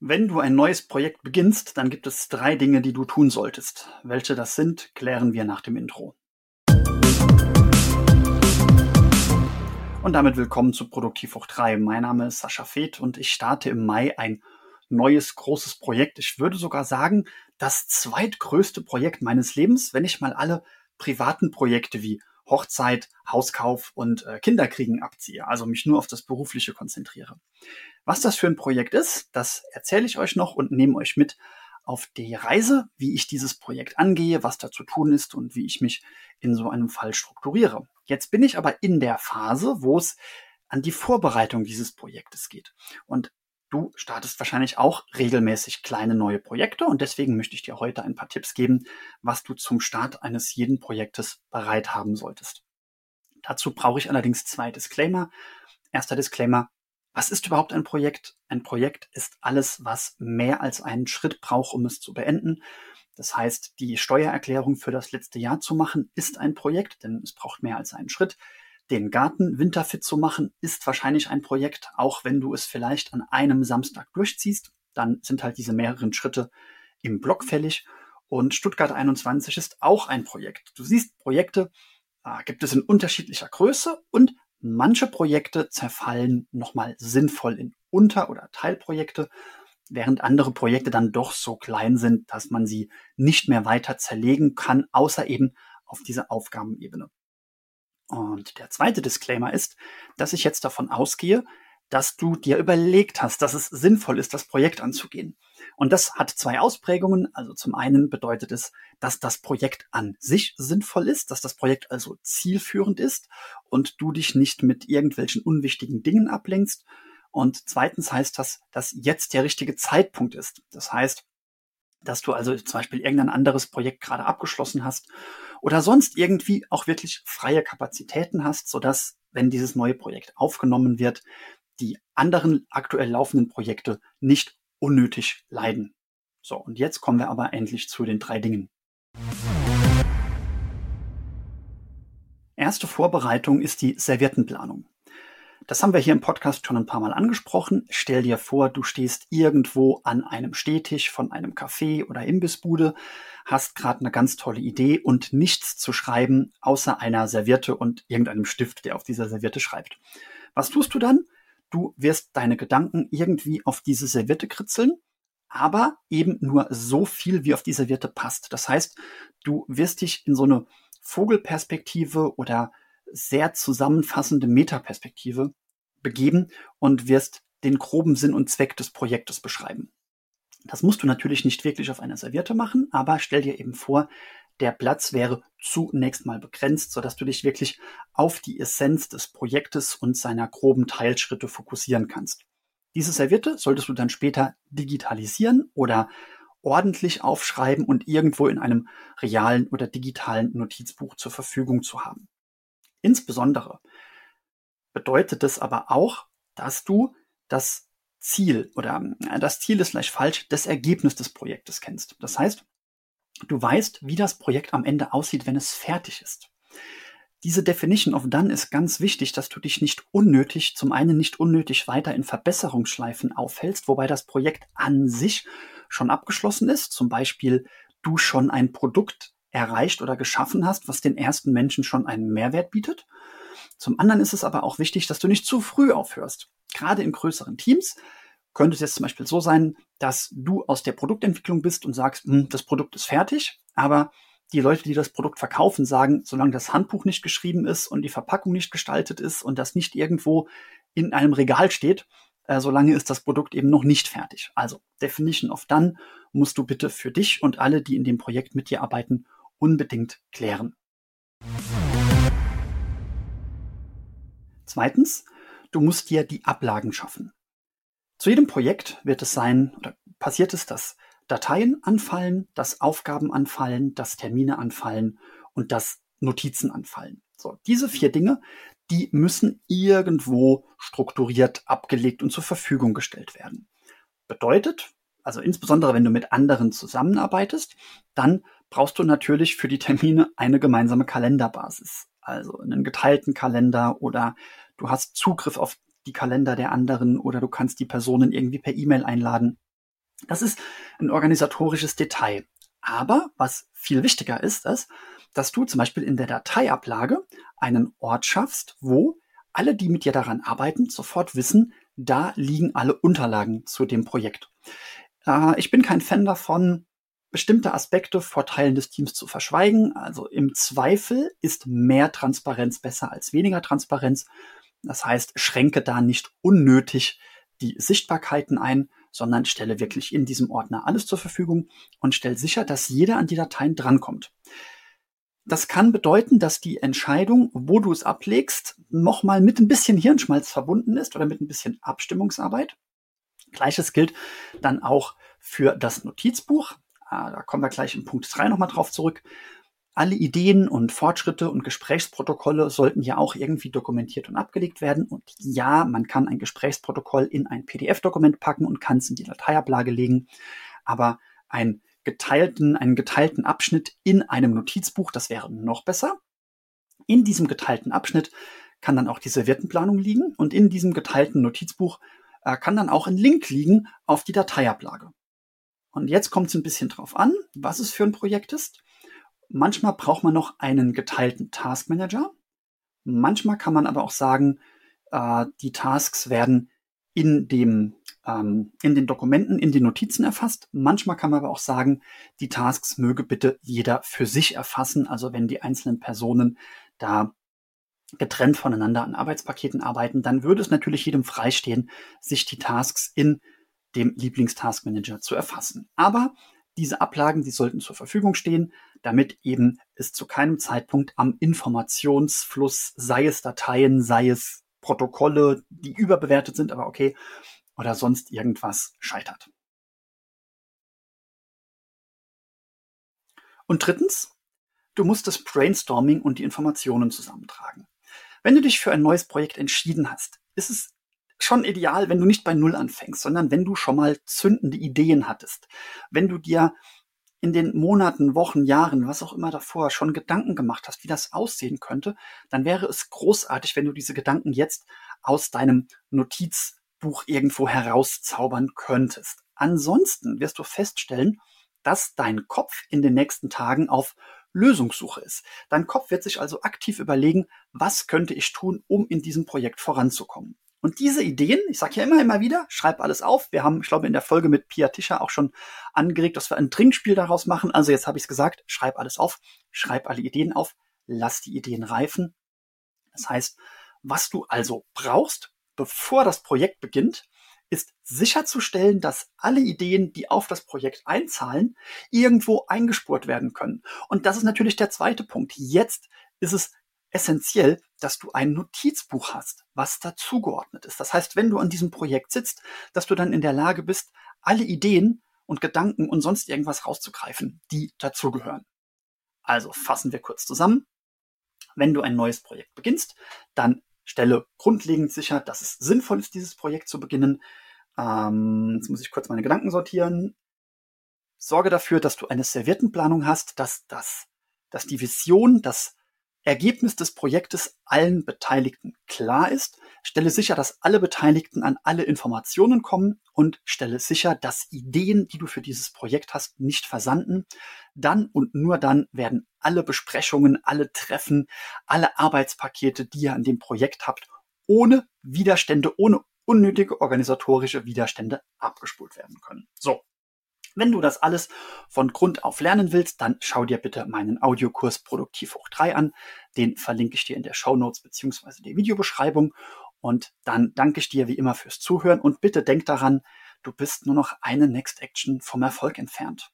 Wenn du ein neues Projekt beginnst, dann gibt es drei Dinge, die du tun solltest. Welche das sind, klären wir nach dem Intro. Und damit willkommen zu Produktiv hoch 3. Mein Name ist Sascha Feth und ich starte im Mai ein neues großes Projekt. Ich würde sogar sagen, das zweitgrößte Projekt meines Lebens, wenn ich mal alle privaten Projekte wie Hochzeit, Hauskauf und äh, Kinderkriegen abziehe, also mich nur auf das Berufliche konzentriere. Was das für ein Projekt ist, das erzähle ich euch noch und nehme euch mit auf die Reise, wie ich dieses Projekt angehe, was da zu tun ist und wie ich mich in so einem Fall strukturiere. Jetzt bin ich aber in der Phase, wo es an die Vorbereitung dieses Projektes geht. Und du startest wahrscheinlich auch regelmäßig kleine neue Projekte und deswegen möchte ich dir heute ein paar Tipps geben, was du zum Start eines jeden Projektes bereit haben solltest. Dazu brauche ich allerdings zwei Disclaimer. Erster Disclaimer. Was ist überhaupt ein Projekt? Ein Projekt ist alles, was mehr als einen Schritt braucht, um es zu beenden. Das heißt, die Steuererklärung für das letzte Jahr zu machen, ist ein Projekt, denn es braucht mehr als einen Schritt. Den Garten winterfit zu machen, ist wahrscheinlich ein Projekt, auch wenn du es vielleicht an einem Samstag durchziehst. Dann sind halt diese mehreren Schritte im Block fällig. Und Stuttgart 21 ist auch ein Projekt. Du siehst, Projekte äh, gibt es in unterschiedlicher Größe und manche Projekte zerfallen nochmal sinnvoll in Unter- oder Teilprojekte, während andere Projekte dann doch so klein sind, dass man sie nicht mehr weiter zerlegen kann, außer eben auf dieser Aufgabenebene. Und der zweite Disclaimer ist, dass ich jetzt davon ausgehe, dass du dir überlegt hast, dass es sinnvoll ist, das Projekt anzugehen. Und das hat zwei Ausprägungen. Also zum einen bedeutet es, dass das Projekt an sich sinnvoll ist, dass das Projekt also zielführend ist und du dich nicht mit irgendwelchen unwichtigen Dingen ablenkst. Und zweitens heißt das, dass jetzt der richtige Zeitpunkt ist. Das heißt, dass du also zum Beispiel irgendein anderes Projekt gerade abgeschlossen hast oder sonst irgendwie auch wirklich freie Kapazitäten hast, sodass, wenn dieses neue Projekt aufgenommen wird, die anderen aktuell laufenden Projekte nicht unnötig leiden. So, und jetzt kommen wir aber endlich zu den drei Dingen. Erste Vorbereitung ist die Serviettenplanung. Das haben wir hier im Podcast schon ein paar Mal angesprochen. Stell dir vor, du stehst irgendwo an einem Stehtisch von einem Café oder Imbissbude, hast gerade eine ganz tolle Idee und nichts zu schreiben, außer einer Serviette und irgendeinem Stift, der auf dieser Serviette schreibt. Was tust du dann? Du wirst deine Gedanken irgendwie auf diese Serviette kritzeln, aber eben nur so viel, wie auf die Serviette passt. Das heißt, du wirst dich in so eine Vogelperspektive oder sehr zusammenfassende Metaperspektive begeben und wirst den groben Sinn und Zweck des Projektes beschreiben. Das musst du natürlich nicht wirklich auf einer Serviette machen, aber stell dir eben vor, der Platz wäre zunächst mal begrenzt, sodass du dich wirklich auf die Essenz des Projektes und seiner groben Teilschritte fokussieren kannst. Diese Serviette solltest du dann später digitalisieren oder ordentlich aufschreiben und irgendwo in einem realen oder digitalen Notizbuch zur Verfügung zu haben. Insbesondere bedeutet es aber auch, dass du das Ziel oder äh, das Ziel ist vielleicht falsch, das Ergebnis des Projektes kennst. Das heißt, du weißt, wie das Projekt am Ende aussieht, wenn es fertig ist. Diese Definition of Done ist ganz wichtig, dass du dich nicht unnötig, zum einen nicht unnötig weiter in Verbesserungsschleifen aufhältst, wobei das Projekt an sich schon abgeschlossen ist. Zum Beispiel du schon ein Produkt erreicht oder geschaffen hast, was den ersten Menschen schon einen Mehrwert bietet. Zum anderen ist es aber auch wichtig, dass du nicht zu früh aufhörst. Gerade in größeren Teams könnte es jetzt zum Beispiel so sein, dass du aus der Produktentwicklung bist und sagst, hm, das Produkt ist fertig, aber die Leute, die das Produkt verkaufen, sagen, solange das Handbuch nicht geschrieben ist und die Verpackung nicht gestaltet ist und das nicht irgendwo in einem Regal steht, äh, solange ist das Produkt eben noch nicht fertig. Also Definition of Done musst du bitte für dich und alle, die in dem Projekt mit dir arbeiten, unbedingt klären. Zweitens, du musst dir die Ablagen schaffen. Zu jedem Projekt wird es sein, oder passiert es, dass Dateien anfallen, dass Aufgaben anfallen, dass Termine anfallen und dass Notizen anfallen. So, diese vier Dinge, die müssen irgendwo strukturiert, abgelegt und zur Verfügung gestellt werden. Bedeutet, also insbesondere wenn du mit anderen zusammenarbeitest, dann brauchst du natürlich für die Termine eine gemeinsame Kalenderbasis. Also einen geteilten Kalender oder du hast Zugriff auf die Kalender der anderen oder du kannst die Personen irgendwie per E-Mail einladen. Das ist ein organisatorisches Detail. Aber was viel wichtiger ist, ist, dass du zum Beispiel in der Dateiablage einen Ort schaffst, wo alle, die mit dir daran arbeiten, sofort wissen, da liegen alle Unterlagen zu dem Projekt. Äh, ich bin kein Fan davon, bestimmte Aspekte vor Teilen des Teams zu verschweigen. Also im Zweifel ist mehr Transparenz besser als weniger Transparenz. Das heißt, schränke da nicht unnötig die Sichtbarkeiten ein, sondern stelle wirklich in diesem Ordner alles zur Verfügung und stelle sicher, dass jeder an die Dateien drankommt. Das kann bedeuten, dass die Entscheidung, wo du es ablegst, nochmal mit ein bisschen Hirnschmalz verbunden ist oder mit ein bisschen Abstimmungsarbeit. Gleiches gilt dann auch für das Notizbuch. Ah, da kommen wir gleich in Punkt 3 nochmal drauf zurück. Alle Ideen und Fortschritte und Gesprächsprotokolle sollten ja auch irgendwie dokumentiert und abgelegt werden. Und ja, man kann ein Gesprächsprotokoll in ein PDF-Dokument packen und kann es in die Dateiablage legen. Aber ein geteilten, einen geteilten Abschnitt in einem Notizbuch. Das wäre noch besser. In diesem geteilten Abschnitt kann dann auch die Serviettenplanung liegen und in diesem geteilten Notizbuch äh, kann dann auch ein Link liegen auf die Dateiablage. Und jetzt kommt es ein bisschen drauf an, was es für ein Projekt ist. Manchmal braucht man noch einen geteilten Taskmanager. Manchmal kann man aber auch sagen, äh, die Tasks werden in dem ähm, in den Dokumenten, in den Notizen erfasst. Manchmal kann man aber auch sagen, die Tasks möge bitte jeder für sich erfassen. Also wenn die einzelnen Personen da getrennt voneinander an Arbeitspaketen arbeiten, dann würde es natürlich jedem freistehen, sich die Tasks in dem Lieblingstaskmanager zu erfassen. Aber diese Ablagen, die sollten zur Verfügung stehen, damit eben es zu keinem Zeitpunkt am Informationsfluss, sei es Dateien, sei es Protokolle, die überbewertet sind, aber okay, oder sonst irgendwas scheitert. Und drittens, du musst das Brainstorming und die Informationen zusammentragen. Wenn du dich für ein neues Projekt entschieden hast, ist es schon ideal, wenn du nicht bei Null anfängst, sondern wenn du schon mal zündende Ideen hattest. Wenn du dir in den Monaten, Wochen, Jahren, was auch immer davor schon Gedanken gemacht hast, wie das aussehen könnte, dann wäre es großartig, wenn du diese Gedanken jetzt aus deinem Notiz Buch irgendwo herauszaubern könntest. Ansonsten wirst du feststellen, dass dein Kopf in den nächsten Tagen auf Lösungssuche ist. Dein Kopf wird sich also aktiv überlegen, was könnte ich tun, um in diesem Projekt voranzukommen. Und diese Ideen, ich sage ja immer, immer wieder, schreib alles auf. Wir haben, ich glaube, in der Folge mit Pia Tischer auch schon angeregt, dass wir ein Trinkspiel daraus machen. Also jetzt habe ich es gesagt, schreib alles auf, schreib alle Ideen auf, lass die Ideen reifen. Das heißt, was du also brauchst, bevor das Projekt beginnt, ist sicherzustellen, dass alle Ideen, die auf das Projekt einzahlen, irgendwo eingespurt werden können. Und das ist natürlich der zweite Punkt. Jetzt ist es essentiell, dass du ein Notizbuch hast, was dazugeordnet ist. Das heißt, wenn du an diesem Projekt sitzt, dass du dann in der Lage bist, alle Ideen und Gedanken und sonst irgendwas rauszugreifen, die dazugehören. Also fassen wir kurz zusammen. Wenn du ein neues Projekt beginnst, dann stelle grundlegend sicher, dass es sinnvoll ist, dieses Projekt zu beginnen. Ähm, jetzt muss ich kurz meine Gedanken sortieren. Sorge dafür, dass du eine Serviettenplanung hast, dass, dass, dass die Vision, das Ergebnis des Projektes allen Beteiligten klar ist. Stelle sicher, dass alle Beteiligten an alle Informationen kommen und stelle sicher, dass Ideen, die du für dieses Projekt hast, nicht versanden. Dann und nur dann werden alle Besprechungen, alle Treffen, alle Arbeitspakete, die ihr an dem Projekt habt, ohne Widerstände, ohne unnötige organisatorische Widerstände abgespult werden können. So, wenn du das alles von Grund auf lernen willst, dann schau dir bitte meinen Audiokurs Produktiv hoch 3 an. Den verlinke ich dir in der Show Notes beziehungsweise der Videobeschreibung. Und dann danke ich dir wie immer fürs Zuhören und bitte denk daran, du bist nur noch eine Next Action vom Erfolg entfernt.